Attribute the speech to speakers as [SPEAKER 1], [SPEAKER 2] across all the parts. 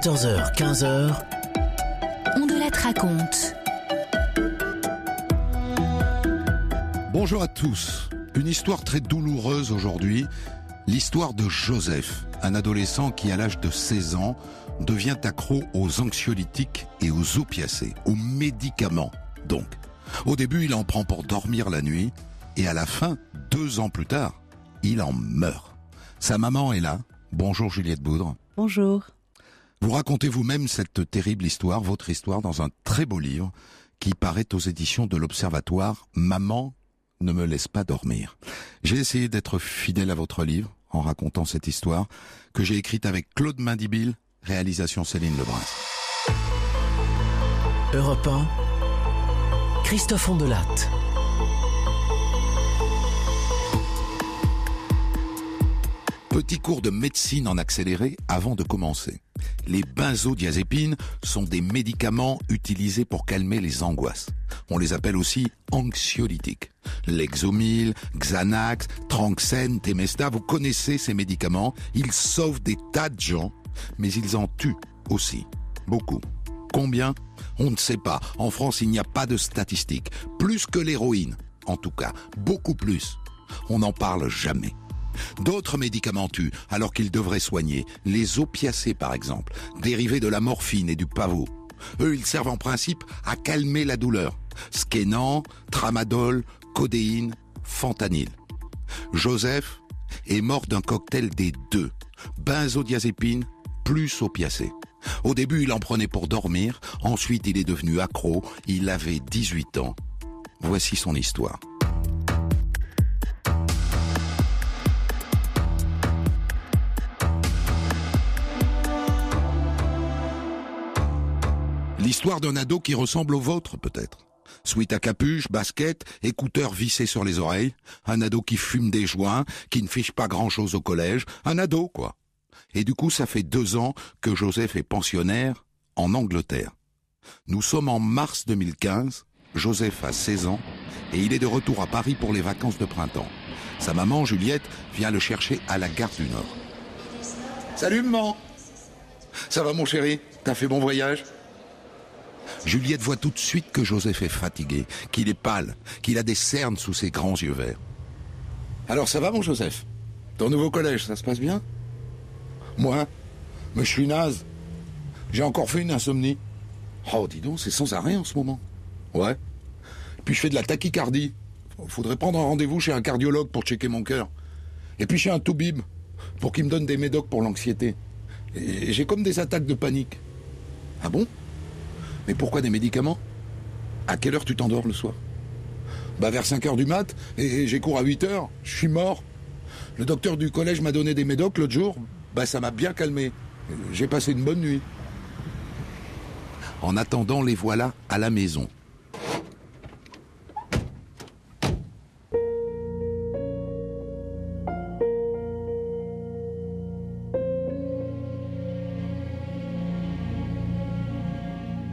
[SPEAKER 1] 14h, 15h,
[SPEAKER 2] On de la raconte.
[SPEAKER 3] Bonjour à tous. Une histoire très douloureuse aujourd'hui. L'histoire de Joseph, un adolescent qui à l'âge de 16 ans devient accro aux anxiolytiques et aux opiacés, aux médicaments donc. Au début, il en prend pour dormir la nuit et à la fin, deux ans plus tard, il en meurt. Sa maman est là. Bonjour Juliette Boudre.
[SPEAKER 4] Bonjour.
[SPEAKER 3] Vous racontez vous-même cette terrible histoire, votre histoire, dans un très beau livre qui paraît aux éditions de l'Observatoire Maman ne me laisse pas dormir. J'ai essayé d'être fidèle à votre livre en racontant cette histoire que j'ai écrite avec Claude Mindibil, réalisation Céline Lebrun.
[SPEAKER 1] Europe 1, Christophe Ondelatte.
[SPEAKER 3] Petit cours de médecine en accéléré avant de commencer. Les benzodiazépines sont des médicaments utilisés pour calmer les angoisses. On les appelle aussi anxiolytiques. Lexomil, Xanax, Tranxène, Temesta, vous connaissez ces médicaments. Ils sauvent des tas de gens, mais ils en tuent aussi. Beaucoup. Combien? On ne sait pas. En France, il n'y a pas de statistiques. Plus que l'héroïne, en tout cas. Beaucoup plus. On n'en parle jamais. D'autres médicaments tuent alors qu'ils devraient soigner. Les opiacés par exemple, dérivés de la morphine et du pavot. Eux, ils servent en principe à calmer la douleur. Skénan, tramadol, codéine, fentanyl. Joseph est mort d'un cocktail des deux. Benzodiazépine plus opiacés. Au début, il en prenait pour dormir. Ensuite, il est devenu accro. Il avait 18 ans. Voici son histoire. L'histoire d'un ado qui ressemble au vôtre, peut-être. Sweat à capuche, basket, écouteurs vissés sur les oreilles. Un ado qui fume des joints, qui ne fiche pas grand-chose au collège. Un ado, quoi. Et du coup, ça fait deux ans que Joseph est pensionnaire en Angleterre. Nous sommes en mars 2015. Joseph a 16 ans et il est de retour à Paris pour les vacances de printemps. Sa maman, Juliette, vient le chercher à la gare du Nord. Salut maman Ça va mon chéri? T'as fait bon voyage? Juliette voit tout de suite que Joseph est fatigué, qu'il est pâle, qu'il a des cernes sous ses grands yeux verts. Alors ça va mon Joseph? Ton nouveau collège, ça se passe bien? Moi Mais je suis naze. J'ai encore fait une insomnie. Oh dis donc, c'est sans arrêt en ce moment. Ouais. Puis je fais de la tachycardie. Faudrait prendre un rendez-vous chez un cardiologue pour checker mon cœur. Et puis chez un toubib, pour qu'il me donne des médocs pour l'anxiété. Et j'ai comme des attaques de panique. Ah bon? Mais pourquoi des médicaments? À quelle heure tu t'endors le soir? Bah vers 5 heures du mat, et j'ai cours à 8 heures, je suis mort. Le docteur du collège m'a donné des médocs l'autre jour, bah ça m'a bien calmé. J'ai passé une bonne nuit. En attendant, les voilà à la maison.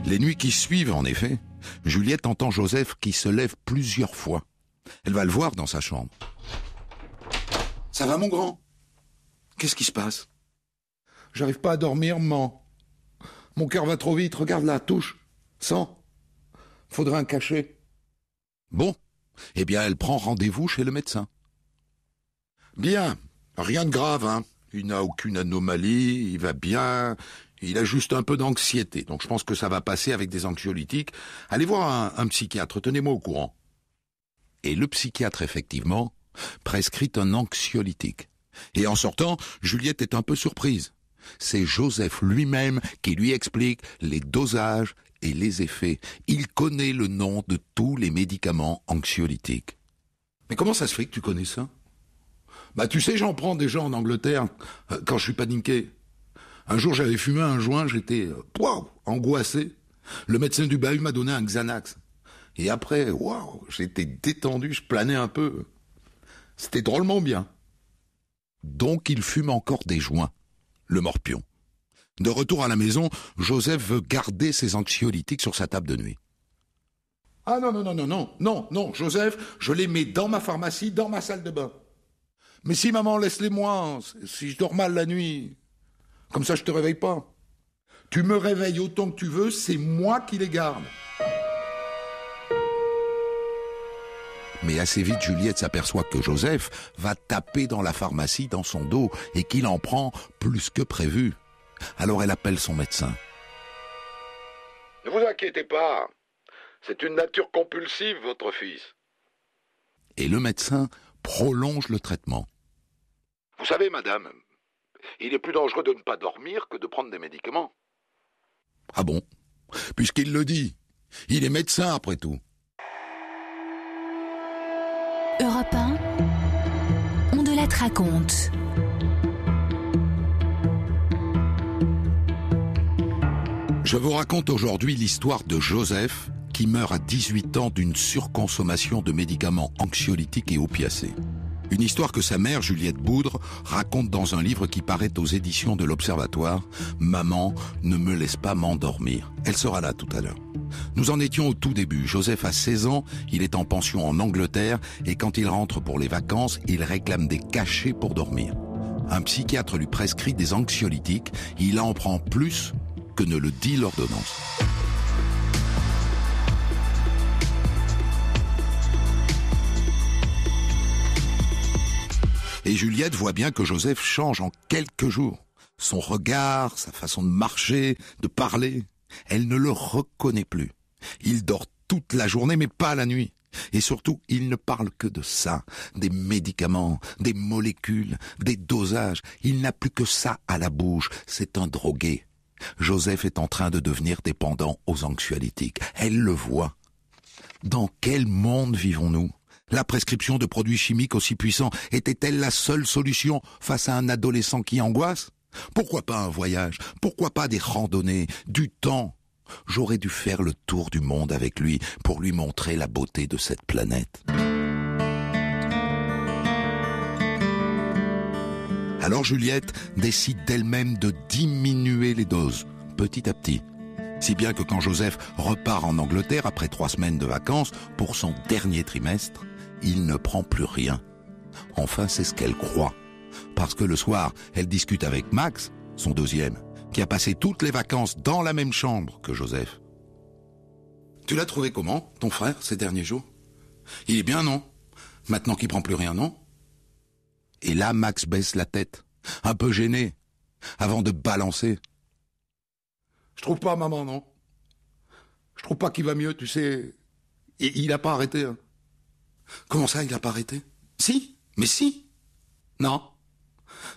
[SPEAKER 3] Les nuits qui suivent, en effet, Juliette entend Joseph qui se lève plusieurs fois. Elle va le voir dans sa chambre. Ça va, mon grand? Qu'est-ce qui se passe? J'arrive pas à dormir, maman. Mon cœur va trop vite, regarde là, touche. Sang. Faudrait un cachet. Bon. Eh bien, elle prend rendez-vous chez le médecin. Bien. Rien de grave, hein. Il n'a aucune anomalie, il va bien, il a juste un peu d'anxiété. Donc je pense que ça va passer avec des anxiolytiques. Allez voir un, psychiatre, tenez-moi au courant. Et le psychiatre, effectivement, prescrit un anxiolytique. Et en sortant, Juliette est un peu surprise. C'est Joseph lui-même qui lui explique les dosages et les effets. Il connaît le nom de tous les médicaments anxiolytiques. Mais comment ça se fait que tu connais ça? Bah tu sais, j'en prends déjà en Angleterre euh, quand je suis paniqué. Un jour, j'avais fumé un joint, j'étais euh, waouh, angoissé. Le médecin du bahut m'a donné un Xanax. Et après, waouh, j'étais détendu, je planais un peu. C'était drôlement bien. Donc il fume encore des joints, le morpion. De retour à la maison, Joseph veut garder ses anxiolytiques sur sa table de nuit. Ah non, non, non, non, non, non, non, Joseph, je les mets dans ma pharmacie, dans ma salle de bain. Mais si maman, laisse-les moi, si je dors mal la nuit, comme ça je te réveille pas. Tu me réveilles autant que tu veux, c'est moi qui les garde. Mais assez vite, Juliette s'aperçoit que Joseph va taper dans la pharmacie dans son dos et qu'il en prend plus que prévu. Alors elle appelle son médecin.
[SPEAKER 4] Ne vous inquiétez pas. C'est une nature compulsive, votre fils.
[SPEAKER 3] Et le médecin prolonge le traitement.
[SPEAKER 4] Vous savez, madame, il est plus dangereux de ne pas dormir que de prendre des médicaments.
[SPEAKER 3] Ah bon? Puisqu'il le dit. Il est médecin après tout.
[SPEAKER 2] Europe 1, on de la raconte.
[SPEAKER 3] Je vous raconte aujourd'hui l'histoire de Joseph qui meurt à 18 ans d'une surconsommation de médicaments anxiolytiques et opiacés. Une histoire que sa mère, Juliette Boudre, raconte dans un livre qui paraît aux éditions de l'Observatoire, Maman, ne me laisse pas m'endormir. Elle sera là tout à l'heure. Nous en étions au tout début. Joseph a 16 ans, il est en pension en Angleterre et quand il rentre pour les vacances, il réclame des cachets pour dormir. Un psychiatre lui prescrit des anxiolytiques, il en prend plus que ne le dit l'ordonnance. Et Juliette voit bien que Joseph change en quelques jours. Son regard, sa façon de marcher, de parler, elle ne le reconnaît plus. Il dort toute la journée, mais pas la nuit. Et surtout, il ne parle que de ça, des médicaments, des molécules, des dosages. Il n'a plus que ça à la bouche. C'est un drogué. Joseph est en train de devenir dépendant aux anxiolytiques. Elle le voit. Dans quel monde vivons-nous? La prescription de produits chimiques aussi puissants était-elle la seule solution face à un adolescent qui angoisse? Pourquoi pas un voyage? Pourquoi pas des randonnées? Du temps J'aurais dû faire le tour du monde avec lui pour lui montrer la beauté de cette planète. Alors Juliette décide d'elle-même de diminuer les doses, petit à petit. Si bien que quand Joseph repart en Angleterre après trois semaines de vacances pour son dernier trimestre, il ne prend plus rien. Enfin, c'est ce qu'elle croit. Parce que le soir, elle discute avec Max, son deuxième, qui a passé toutes les vacances dans la même chambre que Joseph. Tu l'as trouvé comment, ton frère, ces derniers jours? Il est bien, non? Maintenant qu'il prend plus rien, non? Et là, Max baisse la tête, un peu gêné, avant de balancer. Je trouve pas, maman, non? Je trouve pas qu'il va mieux, tu sais. Et il a pas arrêté. Hein. Comment ça, il n'a pas arrêté? Si, mais si. Non.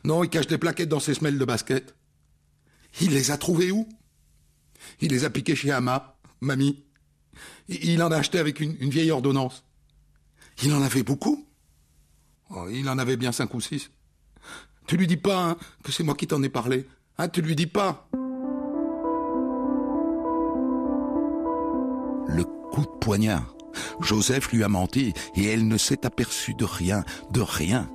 [SPEAKER 3] Non, il cache des plaquettes dans ses semelles de basket. Il les a trouvées où? Il les a piquées chez Ama, mamie. Il en a acheté avec une, vieille ordonnance. Il en avait beaucoup oh, Il en avait bien cinq ou six. Tu lui dis pas hein, que c'est moi qui t'en ai parlé. Hein, tu lui dis pas. Le coup de poignard. Joseph lui a menti et elle ne s'est aperçue de rien, de rien.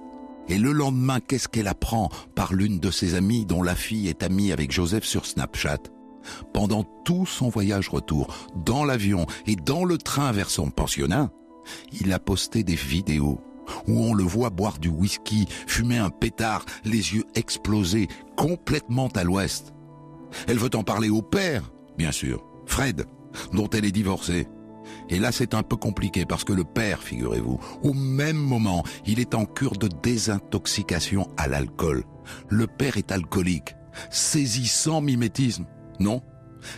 [SPEAKER 3] Et le lendemain, qu'est-ce qu'elle apprend par l'une de ses amies dont la fille est amie avec Joseph sur Snapchat? Pendant tout son voyage retour, dans l'avion et dans le train vers son pensionnat, il a posté des vidéos où on le voit boire du whisky, fumer un pétard, les yeux explosés, complètement à l'ouest. Elle veut en parler au père, bien sûr, Fred, dont elle est divorcée. Et là, c'est un peu compliqué parce que le père, figurez-vous, au même moment, il est en cure de désintoxication à l'alcool. Le père est alcoolique, saisissant mimétisme. Non,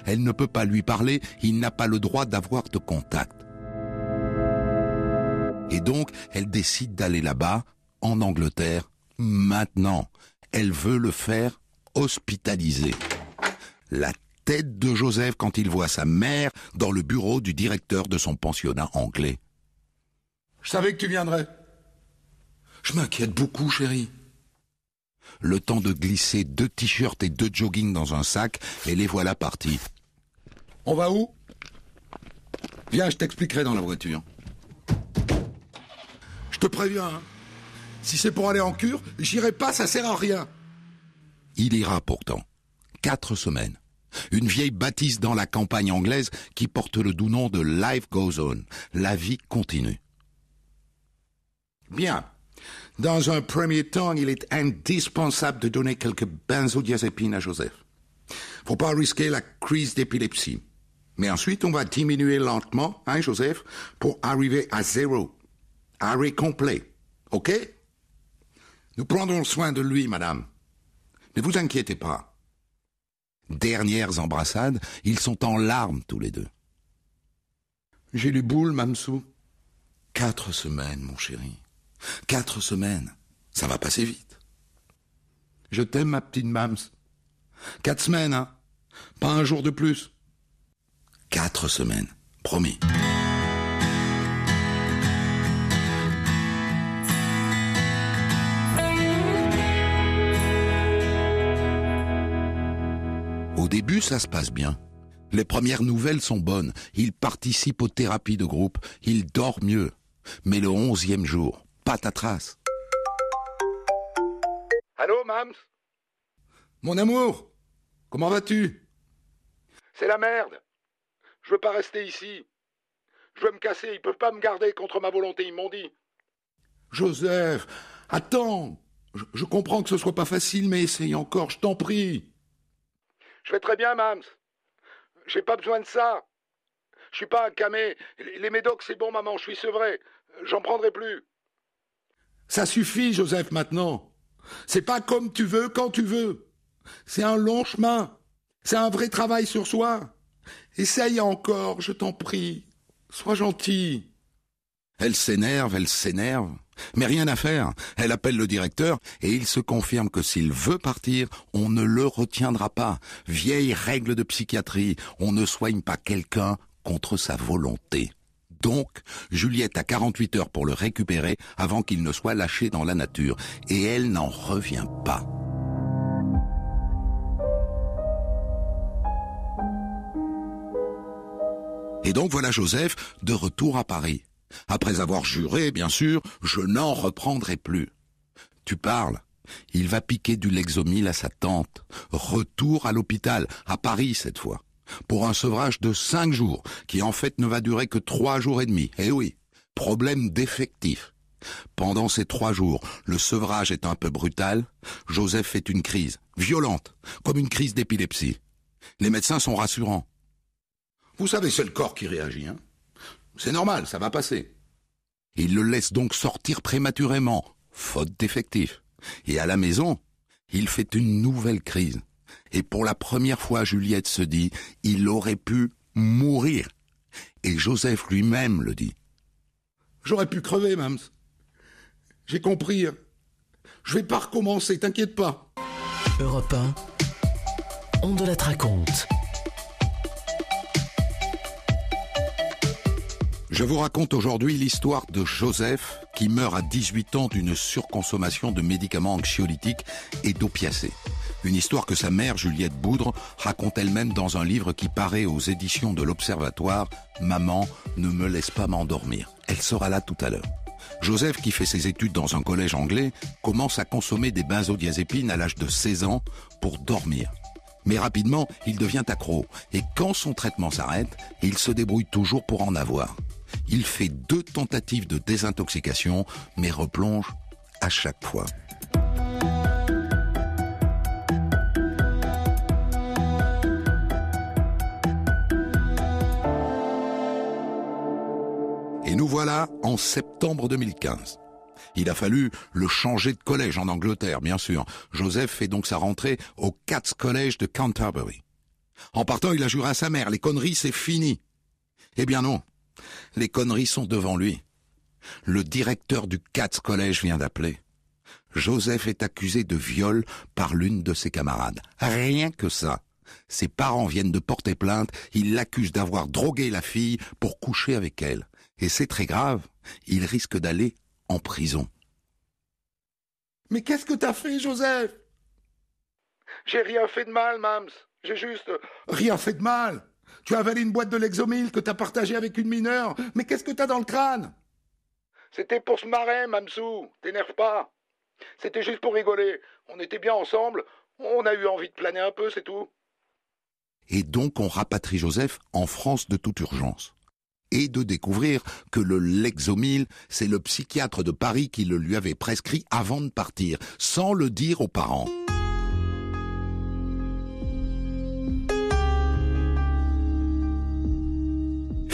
[SPEAKER 3] elle ne peut pas lui parler, il n'a pas le droit d'avoir de contact. Et donc, elle décide d'aller là-bas, en Angleterre, maintenant. Elle veut le faire hospitaliser. Tête de Joseph quand il voit sa mère dans le bureau du directeur de son pensionnat anglais. Je savais que tu viendrais. Je m'inquiète beaucoup, chérie. Le temps de glisser deux t-shirts et deux joggings dans un sac, et les voilà partis. On va où? Viens, je t'expliquerai dans la voiture. Je te préviens, hein. si c'est pour aller en cure, j'irai pas, ça sert à rien. Il ira pourtant. Quatre semaines. Une vieille bâtisse dans la campagne anglaise qui porte le doux nom de Life Goes On. La vie continue. Bien. Dans un premier temps, il est indispensable de donner quelques benzodiazépines à Joseph. Faut pas risquer la crise d'épilepsie. Mais ensuite, on va diminuer lentement, hein, Joseph, pour arriver à zéro. Arrêt complet. OK? Nous prendrons soin de lui, madame. Ne vous inquiétez pas. Dernières embrassades, ils sont en larmes tous les deux. J'ai lu boule, Mamsou. Quatre semaines, mon chéri. Quatre semaines. Ça va passer vite. Je t'aime, ma petite Mams. Quatre semaines, hein. Pas un jour de plus. Quatre semaines. Promis. Début, ça se passe bien. Les premières nouvelles sont bonnes. Il participe aux thérapies de groupe. Il dort mieux. Mais le onzième jour, patatras.
[SPEAKER 4] Allô, Mams?
[SPEAKER 3] Mon amour, comment vas-tu?
[SPEAKER 4] C'est la merde. Je veux pas rester ici. Je veux me casser, ils peuvent pas me garder contre ma volonté, ils m'ont dit.
[SPEAKER 3] Joseph, attends. Je, je comprends que ce soit pas facile, mais essaye encore, je t'en prie.
[SPEAKER 4] Je vais très bien, Mams. J'ai pas besoin de ça. Je suis pas un camé. Les médocs, c'est bon, maman, je suis sevré. J'en prendrai plus.
[SPEAKER 3] Ça suffit, Joseph, maintenant. C'est pas comme tu veux, quand tu veux. C'est un long chemin. C'est un vrai travail sur soi. Essaye encore, je t'en prie. Sois gentil. Elle s'énerve, elle s'énerve. Mais rien à faire. Elle appelle le directeur et il se confirme que s'il veut partir, on ne le retiendra pas. Vieille règle de psychiatrie, on ne soigne pas quelqu'un contre sa volonté. Donc, Juliette a 48 heures pour le récupérer avant qu'il ne soit lâché dans la nature. Et elle n'en revient pas. Et donc voilà Joseph de retour à Paris. Après avoir juré, bien sûr, je n'en reprendrai plus. Tu parles. Il va piquer du Lexomil à sa tante. Retour à l'hôpital, à Paris cette fois. Pour un sevrage de cinq jours, qui en fait ne va durer que trois jours et demi. Eh oui, problème d'effectif. Pendant ces trois jours, le sevrage est un peu brutal. Joseph fait une crise, violente, comme une crise d'épilepsie. Les médecins sont rassurants. Vous savez, c'est le corps qui réagit, hein c'est normal, ça va passer. Il le laisse donc sortir prématurément, faute d'effectifs. Et à la maison, il fait une nouvelle crise. Et pour la première fois, Juliette se dit, il aurait pu mourir. Et Joseph lui-même le dit. J'aurais pu crever, Mams. J'ai compris. Je vais pas recommencer, t'inquiète pas.
[SPEAKER 1] Europe 1, on de la raconte.
[SPEAKER 3] Je vous raconte aujourd'hui l'histoire de Joseph qui meurt à 18 ans d'une surconsommation de médicaments anxiolytiques et d'opiacés. Une histoire que sa mère, Juliette Boudre, raconte elle-même dans un livre qui paraît aux éditions de l'Observatoire, Maman, ne me laisse pas m'endormir. Elle sera là tout à l'heure. Joseph, qui fait ses études dans un collège anglais, commence à consommer des benzodiazépines à l'âge de 16 ans pour dormir. Mais rapidement, il devient accro. Et quand son traitement s'arrête, il se débrouille toujours pour en avoir. Il fait deux tentatives de désintoxication, mais replonge à chaque fois. Et nous voilà en septembre 2015. Il a fallu le changer de collège en Angleterre, bien sûr. Joseph fait donc sa rentrée au Cats College de Canterbury. En partant, il a juré à sa mère, les conneries, c'est fini. Eh bien non, les conneries sont devant lui. Le directeur du Cats College vient d'appeler. Joseph est accusé de viol par l'une de ses camarades. Rien que ça. Ses parents viennent de porter plainte, ils l'accusent d'avoir drogué la fille pour coucher avec elle. Et c'est très grave, il risque d'aller en prison. Mais qu'est-ce que t'as fait, Joseph?
[SPEAKER 4] J'ai rien fait de mal, Mams. J'ai juste.
[SPEAKER 3] Rien fait de mal? Tu as avalé une boîte de Lexomil que t'as partagée avec une mineure. Mais qu'est-ce que t'as dans le crâne?
[SPEAKER 4] C'était pour se marrer, Mamsou. T'énerve pas. C'était juste pour rigoler. On était bien ensemble. On a eu envie de planer un peu, c'est tout.
[SPEAKER 3] Et donc on rapatrie Joseph en France de toute urgence. Et de découvrir que le Lexomil, c'est le psychiatre de Paris qui le lui avait prescrit avant de partir, sans le dire aux parents.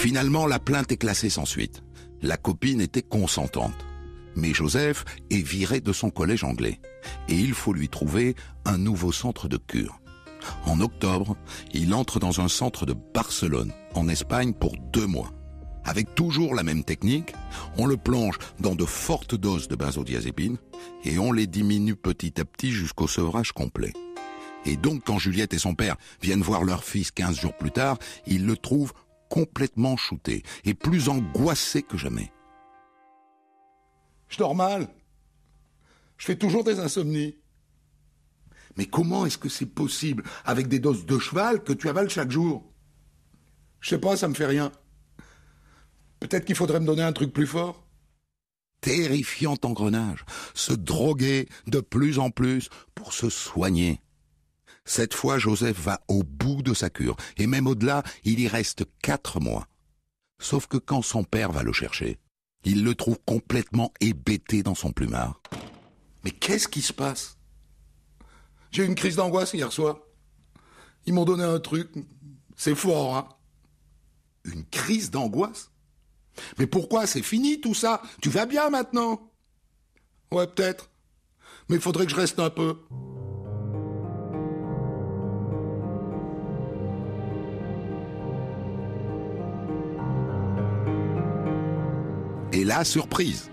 [SPEAKER 3] Finalement, la plainte est classée sans suite. La copine était consentante. Mais Joseph est viré de son collège anglais. Et il faut lui trouver un nouveau centre de cure. En octobre, il entre dans un centre de Barcelone, en Espagne, pour deux mois. Avec toujours la même technique, on le plonge dans de fortes doses de benzodiazépine et on les diminue petit à petit jusqu'au sevrage complet. Et donc quand Juliette et son père viennent voir leur fils 15 jours plus tard, ils le trouvent complètement shooté et plus angoissé que jamais.
[SPEAKER 4] Je dors mal. Je fais toujours des insomnies.
[SPEAKER 3] Mais comment est-ce que c'est possible avec des doses de cheval que tu avales chaque jour?
[SPEAKER 4] Je sais pas, ça me fait rien. Peut-être qu'il faudrait me donner un truc plus fort.
[SPEAKER 3] Terrifiant engrenage, se droguer de plus en plus pour se soigner. Cette fois, Joseph va au bout de sa cure, et même au-delà, il y reste quatre mois. Sauf que quand son père va le chercher, il le trouve complètement hébété dans son plumard.
[SPEAKER 4] Mais qu'est-ce qui se passe? J'ai eu une crise d'angoisse hier soir. Ils m'ont donné un truc. C'est fort, hein
[SPEAKER 3] Une crise d'angoisse? Mais pourquoi C'est fini tout ça? Tu vas bien maintenant?
[SPEAKER 4] Ouais, peut-être. Mais il faudrait que je reste un peu.
[SPEAKER 3] Et là, surprise,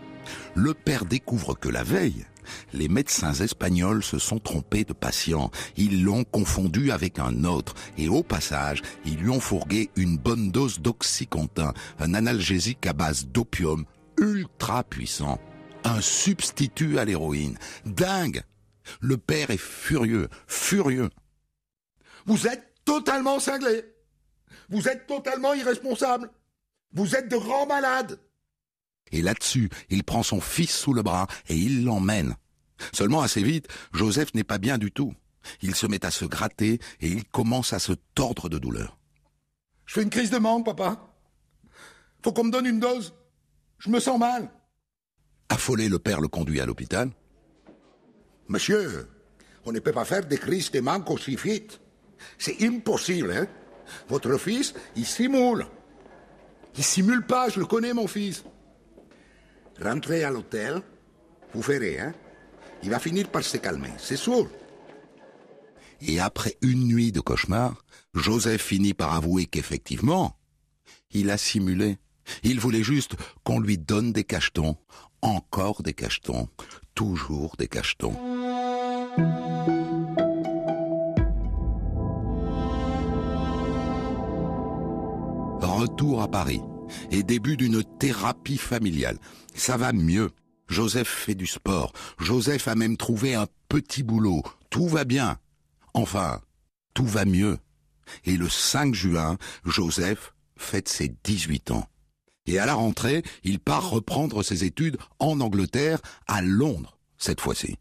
[SPEAKER 3] le père découvre que la veille, les médecins espagnols se sont trompés de patient. Ils l'ont confondu avec un autre. Et au passage, ils lui ont fourgué une bonne dose d'oxycontin, un analgésique à base d'opium ultra puissant. Un substitut à l'héroïne. Dingue! Le père est furieux, furieux.
[SPEAKER 4] Vous êtes totalement cinglé. Vous êtes totalement irresponsable. Vous êtes de grands malades.
[SPEAKER 3] Et là-dessus, il prend son fils sous le bras et il l'emmène. Seulement assez vite, Joseph n'est pas bien du tout. Il se met à se gratter et il commence à se tordre de douleur.
[SPEAKER 4] Je fais une crise de manque, papa. Faut qu'on me donne une dose. Je me sens mal.
[SPEAKER 3] Affolé, le père le conduit à l'hôpital.
[SPEAKER 5] Monsieur, on ne peut pas faire des crises de manque aussi vite. C'est impossible, hein Votre fils, il simule.
[SPEAKER 4] Il simule pas, je le connais, mon fils.
[SPEAKER 5] Rentrez à l'hôtel, vous verrez, hein Il va finir par se calmer, c'est sûr.
[SPEAKER 3] Et après une nuit de cauchemar, Joseph finit par avouer qu'effectivement, il a simulé. Il voulait juste qu'on lui donne des cachetons, encore des cachetons, toujours des cachetons. Retour à Paris et début d'une thérapie familiale. Ça va mieux. Joseph fait du sport. Joseph a même trouvé un petit boulot. Tout va bien. Enfin, tout va mieux. Et le 5 juin, Joseph fête ses 18 ans. Et à la rentrée, il part reprendre ses études en Angleterre, à Londres, cette fois-ci.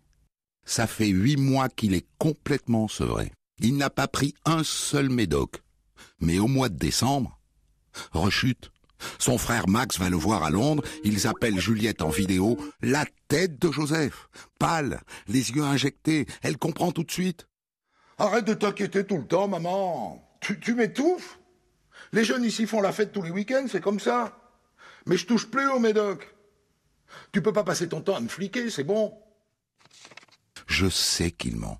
[SPEAKER 3] Ça fait huit mois qu'il est complètement sevré. Il n'a pas pris un seul médoc. Mais au mois de décembre, rechute, son frère Max va le voir à Londres, ils appellent Juliette en vidéo, la tête de Joseph, pâle, les yeux injectés, elle comprend tout de suite.
[SPEAKER 4] Arrête de t'inquiéter tout le temps, maman. Tu, tu m'étouffes. Les jeunes ici font la fête tous les week-ends, c'est comme ça. Mais je touche plus au médoc. Tu peux pas passer ton temps à me fliquer, c'est bon.
[SPEAKER 3] Je sais qu'il ment.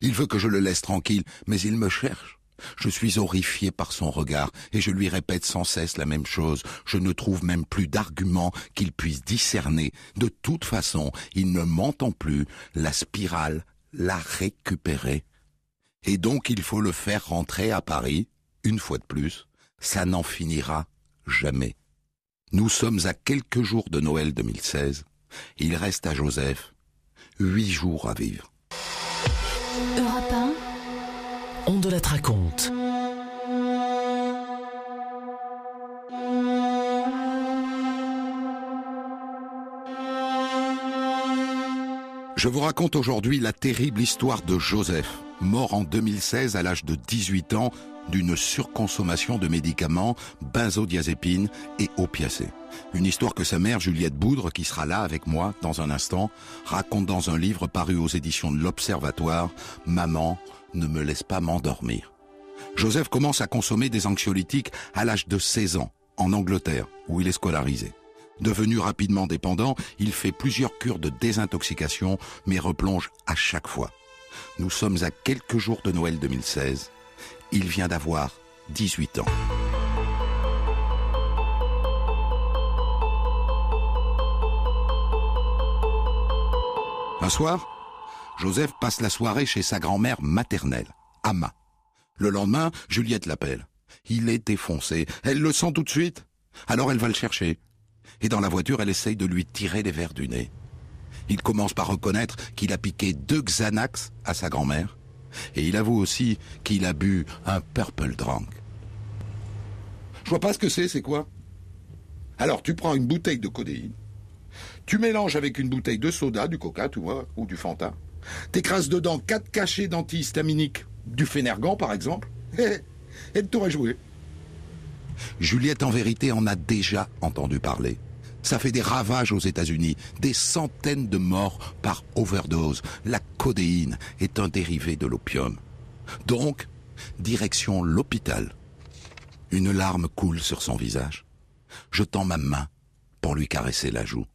[SPEAKER 3] Il veut que je le laisse tranquille, mais il me cherche. Je suis horrifié par son regard et je lui répète sans cesse la même chose. Je ne trouve même plus d'arguments qu'il puisse discerner. De toute façon, il ne m'entend plus. La spirale l'a récupéré. Et donc il faut le faire rentrer à Paris, une fois de plus. Ça n'en finira jamais. Nous sommes à quelques jours de Noël 2016. Il reste à Joseph huit jours à vivre.
[SPEAKER 1] On de la raconte.
[SPEAKER 3] Je vous raconte aujourd'hui la terrible histoire de Joseph, mort en 2016 à l'âge de 18 ans d'une surconsommation de médicaments, benzodiazépines et opiacés. Une histoire que sa mère, Juliette Boudre, qui sera là avec moi dans un instant, raconte dans un livre paru aux éditions de l'Observatoire, Maman, ne me laisse pas m'endormir. Joseph commence à consommer des anxiolytiques à l'âge de 16 ans. en Angleterre, où il est scolarisé. Devenu rapidement dépendant, il fait plusieurs cures de désintoxication, mais replonge à chaque fois. Nous sommes à quelques jours de Noël 2016. Il vient d'avoir 18 ans. Un soir, Joseph passe la soirée chez sa grand-mère maternelle, Amma. Le lendemain, Juliette l'appelle. Il est défoncé. Elle le sent tout de suite. Alors elle va le chercher. Et dans la voiture, elle essaye de lui tirer les verres du nez. Il commence par reconnaître qu'il a piqué deux Xanax à sa grand-mère. Et il avoue aussi qu'il a bu un Purple Drunk. Je vois pas ce que c'est, c'est quoi? Alors tu prends une bouteille de codéine, tu mélanges avec une bouteille de soda, du coca, tu ou du Fanta. T'écrases dedans quatre cachets d'antihistaminiques, du Fénergan par exemple, et t'aurais joué. Juliette en vérité en a déjà entendu parler. Ça fait des ravages aux États-Unis, des centaines de morts par overdose. La codéine est un dérivé de l'opium. Donc, direction l'hôpital. Une larme coule sur son visage. Je tends ma main pour lui caresser la joue.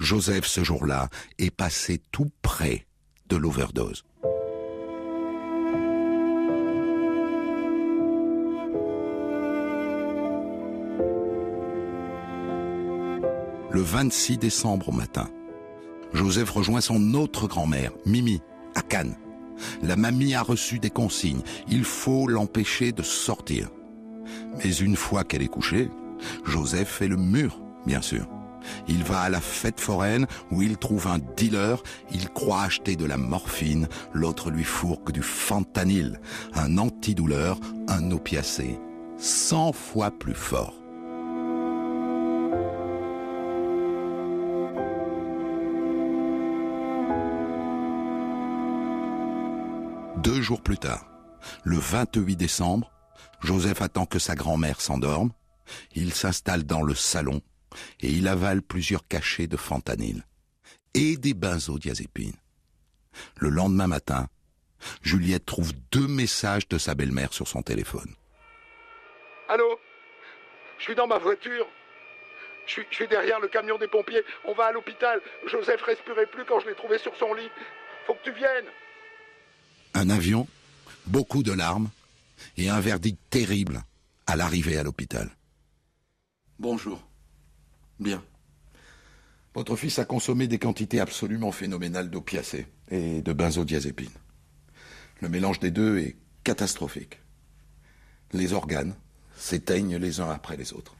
[SPEAKER 3] Joseph, ce jour-là, est passé tout près de l'overdose. Le 26 décembre au matin, Joseph rejoint son autre grand-mère, Mimi, à Cannes. La mamie a reçu des consignes. Il faut l'empêcher de sortir. Mais une fois qu'elle est couchée, Joseph fait le mur, bien sûr. Il va à la fête foraine où il trouve un dealer, il croit acheter de la morphine, l'autre lui fourgue du fentanyl, un antidouleur, un opiacé, cent fois plus fort. Deux jours plus tard, le 28 décembre, Joseph attend que sa grand-mère s'endorme. Il s'installe dans le salon et il avale plusieurs cachets de fentanyl et des benzodiazépines. Le lendemain matin, Juliette trouve deux messages de sa belle-mère sur son téléphone.
[SPEAKER 4] Allô? Je suis dans ma voiture. Je suis, je suis derrière le camion des pompiers. On va à l'hôpital. Joseph respirait plus quand je l'ai trouvé sur son lit. Faut que tu viennes.
[SPEAKER 3] Un avion, beaucoup de larmes et un verdict terrible à l'arrivée à l'hôpital. Bonjour. Bien. Votre fils a consommé des quantités absolument phénoménales d'opiacés et de benzodiazépines. Le mélange des deux est catastrophique. Les organes s'éteignent les uns après les autres.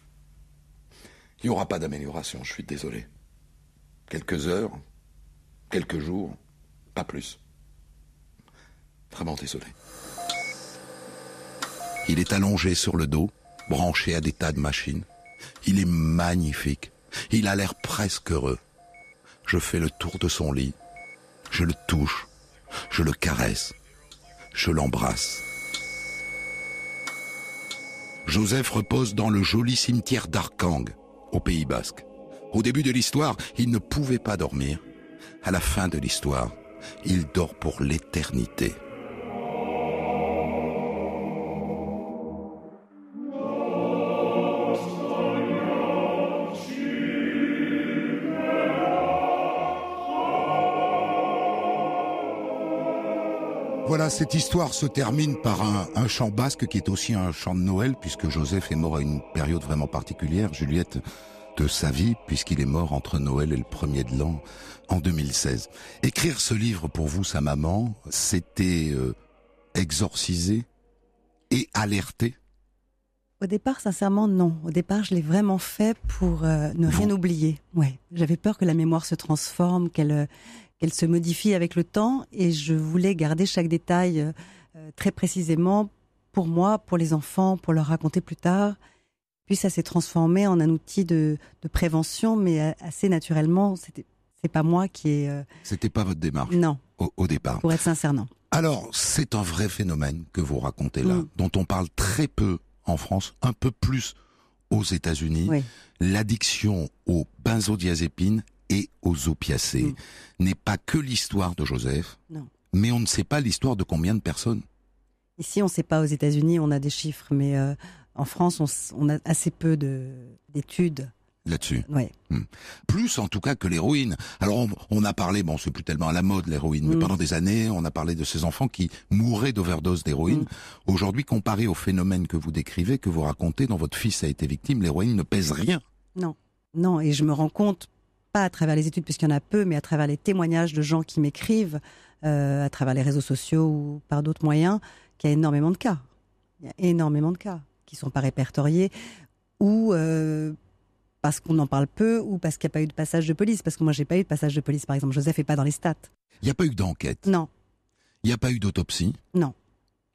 [SPEAKER 3] Il n'y aura pas d'amélioration, je suis désolé. Quelques heures, quelques jours, pas plus. Vraiment désolé. Il est allongé sur le dos, branché à des tas de machines. Il est magnifique. Il a l'air presque heureux. Je fais le tour de son lit. Je le touche. Je le caresse. Je l'embrasse. Joseph repose dans le joli cimetière d'Arkang, au Pays Basque. Au début de l'histoire, il ne pouvait pas dormir. À la fin de l'histoire, il dort pour l'éternité. Voilà, cette histoire se termine par un, un, chant basque qui est aussi un chant de Noël, puisque Joseph est mort à une période vraiment particulière, Juliette, de sa vie, puisqu'il est mort entre Noël et le premier de l'an en 2016. Écrire ce livre pour vous, sa maman, c'était euh, exorciser et alerter?
[SPEAKER 6] Au départ, sincèrement, non. Au départ, je l'ai vraiment fait pour euh, ne rien oublier. Ouais, j'avais peur que la mémoire se transforme, qu'elle euh, qu'elle se modifie avec le temps, et je voulais garder chaque détail euh, très précisément pour moi, pour les enfants, pour leur raconter plus tard. Puis ça s'est transformé en un outil de, de prévention, mais assez naturellement. C'était c'est pas moi qui ai. Euh...
[SPEAKER 3] C'était pas votre démarche.
[SPEAKER 6] Non.
[SPEAKER 3] Au, au, départ.
[SPEAKER 6] Pour être sincère, non.
[SPEAKER 3] Alors, c'est un vrai phénomène que vous racontez là,
[SPEAKER 6] Mm.
[SPEAKER 3] dont on parle très peu en France, un peu plus aux États-Unis.
[SPEAKER 6] Oui.
[SPEAKER 3] L'addiction aux benzodiazépines et aux opiacés n'est pas que l'histoire de Joseph,
[SPEAKER 6] Non.
[SPEAKER 3] mais on ne sait pas l'histoire de combien de personnes.
[SPEAKER 6] Ici, on ne sait pas aux États-Unis, on a des chiffres, mais euh, En France, on, on a assez peu d'études
[SPEAKER 3] là-dessus.
[SPEAKER 6] Ouais.
[SPEAKER 3] Hmm. Plus en tout cas que l'héroïne. Alors on, on, a parlé, bon c'est plus tellement à la mode l'héroïne, mais
[SPEAKER 6] Mm.
[SPEAKER 3] pendant des années on a parlé de ces enfants qui mouraient d'overdose d'héroïne.
[SPEAKER 6] Mm.
[SPEAKER 3] Aujourd'hui comparé au phénomène que vous décrivez, que vous racontez, dont votre fils a été victime, l'héroïne ne pèse rien.
[SPEAKER 6] Non, non, et je me rends compte, pas à travers les études, puisqu'il y en a peu, mais à travers les témoignages de gens qui m'écrivent, euh, à travers les réseaux sociaux ou par d'autres moyens, qu'il y a énormément de cas. Il y a énormément de cas qui sont pas répertoriés ou euh, parce qu'on en parle peu ou parce qu'il n'y a pas eu de passage de police. Parce que moi, j'ai pas eu de passage de police, par exemple. Joseph est pas dans les stats.
[SPEAKER 3] Il n'y a pas eu d'enquête,
[SPEAKER 6] Non,
[SPEAKER 3] il n'y a pas eu d'autopsie?
[SPEAKER 6] non.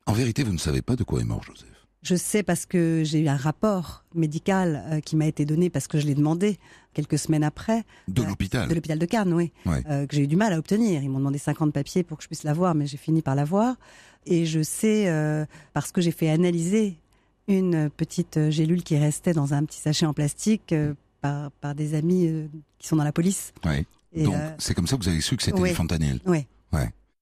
[SPEAKER 3] En vérité, vous ne savez pas de quoi est mort Joseph?
[SPEAKER 6] Je sais parce que j'ai eu un rapport médical euh, qui m'a été donné parce que je l'ai demandé quelques semaines après.
[SPEAKER 3] De
[SPEAKER 6] Euh,
[SPEAKER 3] l'hôpital.
[SPEAKER 6] De l'hôpital de Cannes, oui.
[SPEAKER 3] Ouais.
[SPEAKER 6] Euh, que j'ai eu du mal à obtenir. Ils m'ont demandé 50 papiers pour que je puisse l'avoir, mais j'ai fini par l'avoir. Et je sais, euh, parce que j'ai fait analyser une petite gélule qui restait dans un petit sachet en plastique par, par des amis qui sont dans la police.
[SPEAKER 3] Ouais.
[SPEAKER 6] Et,
[SPEAKER 3] Donc c'est comme ça que vous avez su que c'était
[SPEAKER 6] ouais.
[SPEAKER 3] du fentanyl.
[SPEAKER 6] Ouais.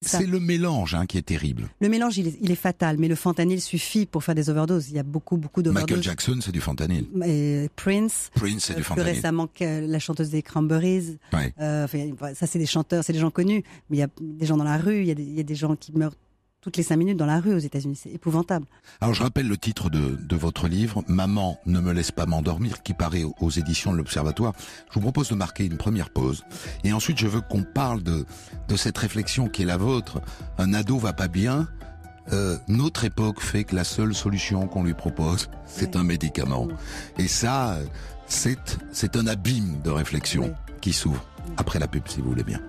[SPEAKER 3] C'est le mélange hein, qui est terrible.
[SPEAKER 6] Le mélange, il est, il est fatal, mais le fentanyl suffit pour faire des overdoses. Il y a beaucoup, beaucoup
[SPEAKER 3] Michael
[SPEAKER 6] d'overdoses.
[SPEAKER 3] Jackson, c'est du fentanyl.
[SPEAKER 6] Et Prince,
[SPEAKER 3] Prince, c'est
[SPEAKER 6] euh,
[SPEAKER 3] du
[SPEAKER 6] plus
[SPEAKER 3] fentanyl.
[SPEAKER 6] récemment que la chanteuse des Cranberries.
[SPEAKER 3] Ouais.
[SPEAKER 6] Euh, enfin, ça, c'est des chanteurs, c'est des gens connus. Mais il y a des gens dans la rue, il y, a des- il y a des gens qui meurent toutes les cinq minutes dans la rue aux États-Unis. C'est épouvantable.
[SPEAKER 3] Alors je rappelle le titre de, de votre livre, Maman ne me laisse pas m'endormir, qui paraît aux éditions de l'Observatoire. Je vous propose de marquer une première pause. Et ensuite je veux qu'on parle de, de cette réflexion qui est la vôtre. Un ado va pas bien. Euh, notre époque fait que la seule solution qu'on lui propose, c'est
[SPEAKER 6] Ouais.
[SPEAKER 3] un médicament. Et ça, c'est, c'est un abîme de réflexion
[SPEAKER 6] Ouais.
[SPEAKER 3] qui s'ouvre. Après la pub, si vous voulez bien.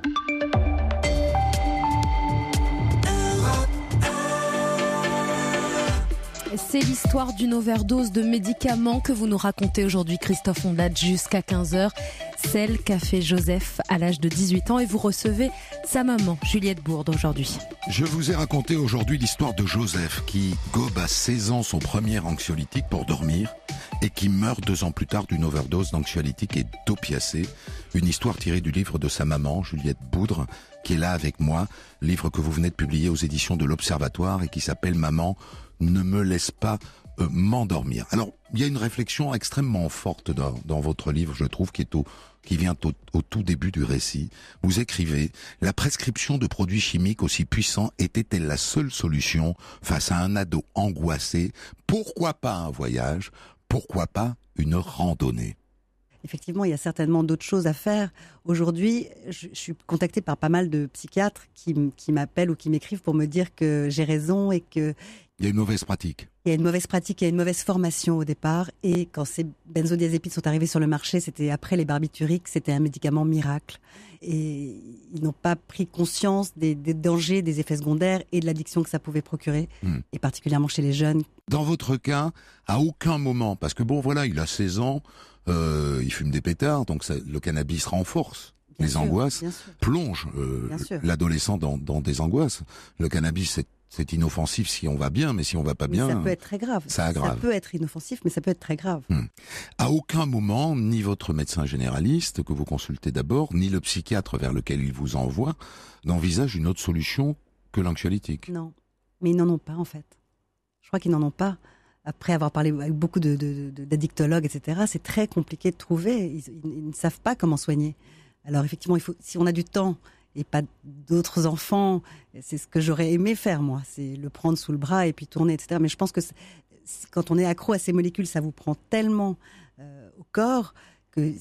[SPEAKER 2] C'est l'histoire d'une overdose de médicaments que vous nous racontez aujourd'hui, Christophe Ondat, jusqu'à 15h. Celle qu'a fait Joseph à l'âge de 18 ans et vous recevez sa maman, Juliette Bourde, aujourd'hui.
[SPEAKER 3] Je vous ai raconté aujourd'hui l'histoire de Joseph qui gobe à 16 ans son premier anxiolytique pour dormir et qui meurt deux ans plus tard d'une overdose d'anxiolytique et d'opiacés. Une histoire tirée du livre de sa maman, Juliette Boudre, qui est là avec moi, livre que vous venez de publier aux éditions de l'Observatoire et qui s'appelle Maman, ne me laisse pas euh, m'endormir. Alors, il y a une réflexion extrêmement forte dans, votre livre, je trouve, qui est au, qui vient au, tout début du récit. Vous écrivez La prescription de produits chimiques aussi puissants était-elle la seule solution face à un ado angoissé? Pourquoi pas un voyage? Pourquoi pas une randonnée?
[SPEAKER 6] Effectivement, il y a certainement d'autres choses à faire. Aujourd'hui, je, suis contactée par pas mal de psychiatres qui m'appellent ou qui m'écrivent pour me dire que j'ai raison et que
[SPEAKER 3] Il y a une mauvaise pratique.
[SPEAKER 6] il y a une mauvaise pratique, il y a une mauvaise formation au départ. Et quand ces benzodiazepides sont arrivés sur le marché, c'était après les barbituriques, c'était un médicament miracle. Et ils n'ont pas pris conscience des, des dangers, des effets secondaires et de l'addiction que ça pouvait procurer,
[SPEAKER 3] Hmm.
[SPEAKER 6] et particulièrement chez les jeunes.
[SPEAKER 3] Dans votre cas, à aucun moment, parce que bon voilà, il a 16 ans, euh, il fume des pétards, donc ça- le cannabis renforce
[SPEAKER 6] Bien
[SPEAKER 3] les
[SPEAKER 6] sûr,
[SPEAKER 3] angoisses,
[SPEAKER 6] bien sûr.
[SPEAKER 3] plonge euh, l'adolescent dans, dans des angoisses. Le cannabis, c'est- c'est inoffensif si on va bien, mais si on va pas
[SPEAKER 6] Mais
[SPEAKER 3] bien,
[SPEAKER 6] ça peut être très grave.
[SPEAKER 3] ça aggrave.
[SPEAKER 6] peut être inoffensif, mais ça peut être très grave.
[SPEAKER 3] à aucun moment, ni votre médecin généraliste que vous consultez d'abord, ni le psychiatre vers lequel il vous envoie, n'envisage une autre solution que l'anxiolytique.
[SPEAKER 6] Non, mais ils n'en ont pas en fait. Je crois qu'ils n'en ont pas. Après avoir parlé avec beaucoup de- de- de- d'addictologues, etc., c'est très compliqué de trouver. Ils, ils- ils ne savent pas comment soigner. Alors effectivement, il faut, si on a du temps et pas d'autres enfants, c'est ce que j'aurais aimé faire moi, c'est le prendre sous le bras et puis tourner, etc. Mais je pense que quand on est accro à ces molécules, ça vous prend tellement euh, au corps que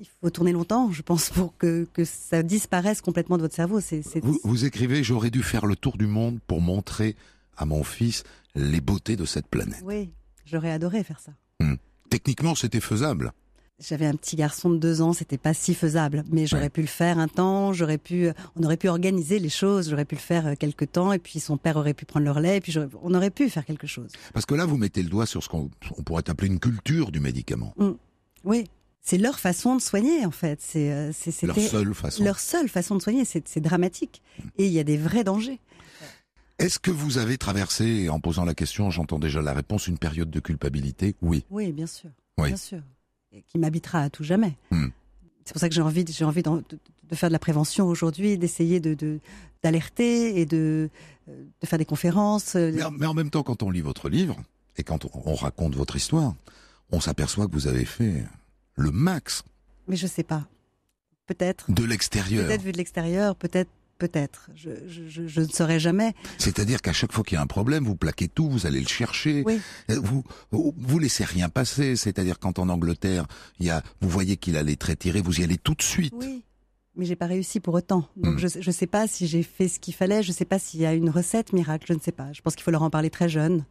[SPEAKER 6] il faut tourner longtemps, je pense, pour que, que ça disparaisse complètement de votre cerveau. C'est,
[SPEAKER 3] Vous, vous écrivez, j'aurais dû faire le tour du monde pour montrer à mon fils les beautés de cette planète.
[SPEAKER 6] Oui, j'aurais adoré faire ça.
[SPEAKER 3] Techniquement, c'était faisable.
[SPEAKER 6] J'avais un petit garçon de deux ans, c'était pas si faisable, mais j'aurais
[SPEAKER 3] Ouais.
[SPEAKER 6] pu le faire un temps, j'aurais pu, on aurait pu organiser les choses, j'aurais pu le faire euh, quelque temps, et puis son père aurait pu prendre le relais, et puis on aurait pu faire quelque chose.
[SPEAKER 3] Parce que là, vous mettez le doigt sur ce qu'on on pourrait appeler une culture du médicament.
[SPEAKER 6] Oui, c'est leur façon de soigner en fait. C'est, euh,
[SPEAKER 3] Leur seule façon.
[SPEAKER 6] leur seule façon de soigner. C'est, dramatique, et il y a des vrais dangers.
[SPEAKER 3] Est-ce que vous avez traversé, en posant la question, j'entends déjà la réponse, une période de culpabilité? Oui.
[SPEAKER 6] Oui, bien sûr,
[SPEAKER 3] Oui.
[SPEAKER 6] bien sûr, qui m'habitera à tout jamais.
[SPEAKER 3] Hmm.
[SPEAKER 6] C'est pour ça que j'ai envie, de- j'ai envie de, de faire de la prévention aujourd'hui, d'essayer de, d'alerter et de, euh, de faire des conférences. euh,
[SPEAKER 3] Mais, en- mais en même temps, quand on lit votre livre, Et quand on- on raconte votre histoire, on s'aperçoit que vous avez fait le max
[SPEAKER 6] Mais je sais pas. Peut-être.
[SPEAKER 3] de l'extérieur.
[SPEAKER 6] Peut-être vu de l'extérieur, peut-être, peut-être. Je, je, je, je ne saurais jamais.
[SPEAKER 3] C'est-à-dire qu'à chaque fois qu'il y a un problème, vous plaquez tout, vous allez le chercher.
[SPEAKER 6] Oui.
[SPEAKER 3] Euh, Vous, vous, laissez rien passer. C'est-à-dire quand en Angleterre, il y a, vous voyez qu'il a les traits tirés, vous y allez tout de suite.
[SPEAKER 6] Oui. Mais j'ai pas réussi pour autant. Donc
[SPEAKER 3] Hmm.
[SPEAKER 6] je je sais pas si j'ai fait ce qu'il fallait. Je sais pas s'il y a une recette miracle. Je ne sais pas. Je pense qu'il faut leur en parler très jeune.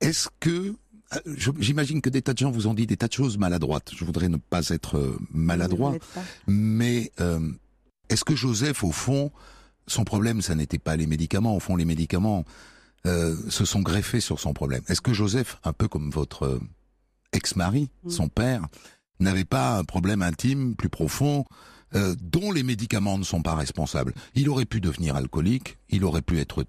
[SPEAKER 3] Est-ce que euh, J'imagine que des tas de gens vous ont dit des tas de choses maladroites. Je voudrais ne pas être euh, maladroit,
[SPEAKER 6] pas.
[SPEAKER 3] mais euh, est-ce que Joseph, au fond, son problème, ça n'était pas les médicaments. Au fond, les médicaments euh, se sont greffés sur son problème. Est-ce que Joseph, un peu comme votre euh, ex-mari,
[SPEAKER 6] Mm.
[SPEAKER 3] son père, n'avait pas un problème intime plus profond euh, dont les médicaments ne sont pas responsables? Il aurait pu devenir alcoolique, il aurait pu être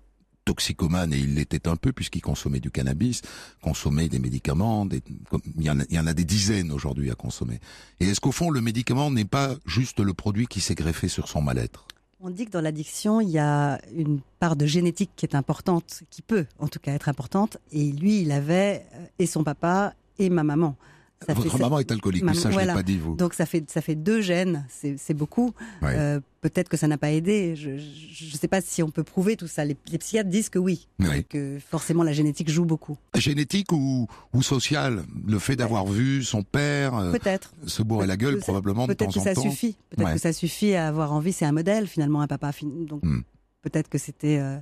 [SPEAKER 3] toxicomane et il l'était un peu puisqu'il consommait du cannabis, consommait des médicaments, il, y en a, il y en a des dizaines aujourd'hui à consommer. Et est-ce qu'au fond le médicament n'est pas juste le produit qui s'est greffé sur son mal-être?
[SPEAKER 6] On dit que dans l'addiction, il y a une part de génétique qui est importante, qui peut en tout cas être importante. Et lui, il avait euh, et son papa et ma maman. Ça
[SPEAKER 3] Votre
[SPEAKER 6] fait-
[SPEAKER 3] maman est alcoolique, mais
[SPEAKER 6] Maman-
[SPEAKER 3] ça je
[SPEAKER 6] voilà.
[SPEAKER 3] l'ai pas dit vous.
[SPEAKER 6] Donc ça fait ça fait deux gènes, c'est beaucoup.
[SPEAKER 3] Ouais.
[SPEAKER 6] Euh, Peut-être que ça n'a pas aidé. Je ne sais pas si on peut prouver tout ça. Les, les psychiatres disent que oui, que forcément la génétique joue beaucoup.
[SPEAKER 3] Génétique ou, ou social Le fait d'avoir vu son père euh,
[SPEAKER 6] Peut-être.
[SPEAKER 3] se bourrer la gueule probablement de temps
[SPEAKER 6] Peut-être que
[SPEAKER 3] en
[SPEAKER 6] ça suffit. Peut-être que ça suffit à avoir envie. C'est un modèle finalement, un papa. Donc
[SPEAKER 3] Hmm.
[SPEAKER 6] peut-être que c'était, euh,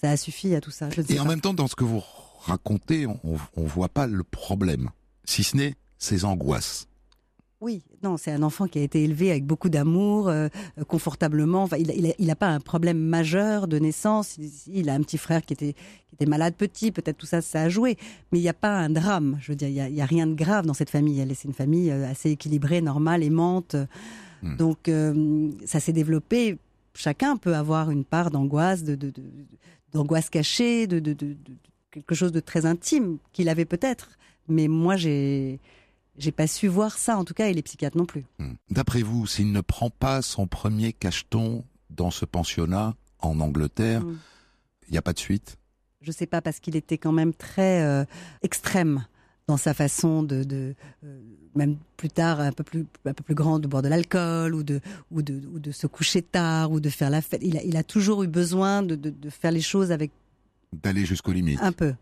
[SPEAKER 6] ça a suffi à tout ça. Je ne sais
[SPEAKER 3] Et en même temps, dans ce que vous racontez, on, on voit pas le problème, si ce n'est ses angoisses.
[SPEAKER 6] Oui, non, c'est un enfant qui a été élevé avec beaucoup d'amour, euh, confortablement. Enfin, il, a- il, a, il a pas un problème majeur de naissance. Il, il a un petit frère qui était, qui était malade petit. Peut-être tout ça, ça a joué. Mais il n'y a pas un drame. Je veux dire, il y a, rien de grave dans cette famille. Elle, c'est une famille euh, assez équilibrée, normale, aimante.
[SPEAKER 3] Hmm.
[SPEAKER 6] Donc, euh, ça s'est développé. Chacun peut avoir une part d'angoisse, de, d'angoisse cachée, de, de, de, de- quelque chose de très intime qu'il avait peut-être. Mais moi, j'ai j'ai pas su voir ça, en tout cas, et les psychiatres non plus.
[SPEAKER 3] Hmm. D'après vous, s'il ne prend pas son premier cacheton dans ce pensionnat en Angleterre, il
[SPEAKER 6] Mm.
[SPEAKER 3] n'y a pas de suite?
[SPEAKER 6] Je sais pas, parce qu'il était quand même très euh, extrême dans sa façon de, de euh, même plus tard, un peu plus, un peu plus grand, de boire de l'alcool ou de, ou de, ou de se coucher tard ou de faire la fête. Il a, il a toujours eu besoin de, de, de faire les choses avec
[SPEAKER 3] D'aller jusqu'aux limites.
[SPEAKER 6] un peu.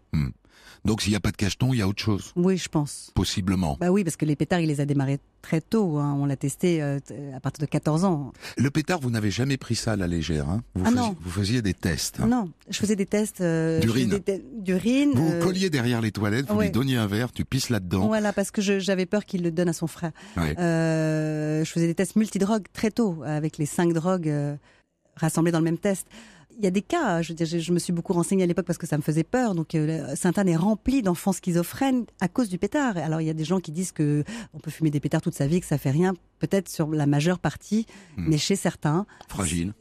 [SPEAKER 3] Donc s'il n'y a pas de cacheton, il y a autre chose,
[SPEAKER 6] Oui, je pense.
[SPEAKER 3] possiblement.
[SPEAKER 6] Bah oui, parce que les pétards, il les a démarrés très tôt. hein. On l'a testé euh, à partir de 14 ans.
[SPEAKER 3] Le pétard, vous n'avez jamais pris ça à la légère. Hein vous,
[SPEAKER 6] Ah
[SPEAKER 3] faisiez,
[SPEAKER 6] non.
[SPEAKER 3] vous faisiez des tests. hein.
[SPEAKER 6] Non, je faisais des tests. euh,
[SPEAKER 3] D'urine.
[SPEAKER 6] te-.
[SPEAKER 3] Vous
[SPEAKER 6] euh,
[SPEAKER 3] vous colliez derrière les toilettes, vous
[SPEAKER 6] ouais.
[SPEAKER 3] lui donniez un verre, tu pisses là-dedans.
[SPEAKER 6] Voilà, parce que j'avais peur qu'il le donne à son frère.
[SPEAKER 3] Ouais.
[SPEAKER 6] Je faisais des tests multidrogues très tôt, avec les cinq drogues rassemblées dans le même test. Il y a des cas, je, me suis beaucoup renseignée à l'époque parce que ça me faisait peur. Donc euh, Sainte-Anne est remplie d'enfants schizophrènes à cause du pétard. Alors il y a des gens qui disent que on peut fumer des pétards toute sa vie, que ça fait rien. Peut-être sur la majeure partie,
[SPEAKER 3] Hmm.
[SPEAKER 6] mais chez certains,
[SPEAKER 3] Fragile.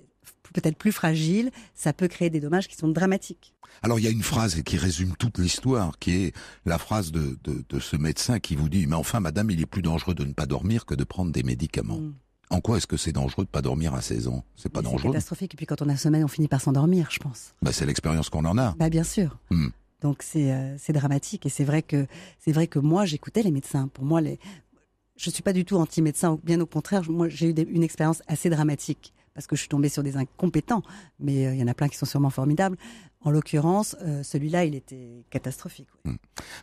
[SPEAKER 6] peut-être plus fragiles, ça peut créer des dommages qui sont dramatiques.
[SPEAKER 3] Alors il y a une phrase qui résume toute l'histoire, qui est la phrase de, de, de ce médecin qui vous dit, mais enfin madame, il est plus dangereux de ne pas dormir que de prendre des médicaments.
[SPEAKER 6] Mm.
[SPEAKER 3] En quoi est-ce que c'est dangereux de pas dormir à 16 ans? C'est pas
[SPEAKER 6] Mais C'est
[SPEAKER 3] dangereux
[SPEAKER 6] catastrophique. Et puis quand on a sommeil, on finit par s'endormir, je pense.
[SPEAKER 3] bah, C'est l'expérience qu'on en a.
[SPEAKER 6] Bah bien sûr.
[SPEAKER 3] Hmm.
[SPEAKER 6] Donc c'est euh, c'est dramatique et c'est vrai que c'est vrai que moi j'écoutais les médecins. Pour moi les je suis pas du tout anti-médecin, bien au contraire. Moi j'ai eu des- une expérience assez dramatique parce que je suis tombée sur des incompétents, mais euh, il y en a plein qui sont sûrement formidables. En l'occurrence, euh, celui-là, il était catastrophique. oui.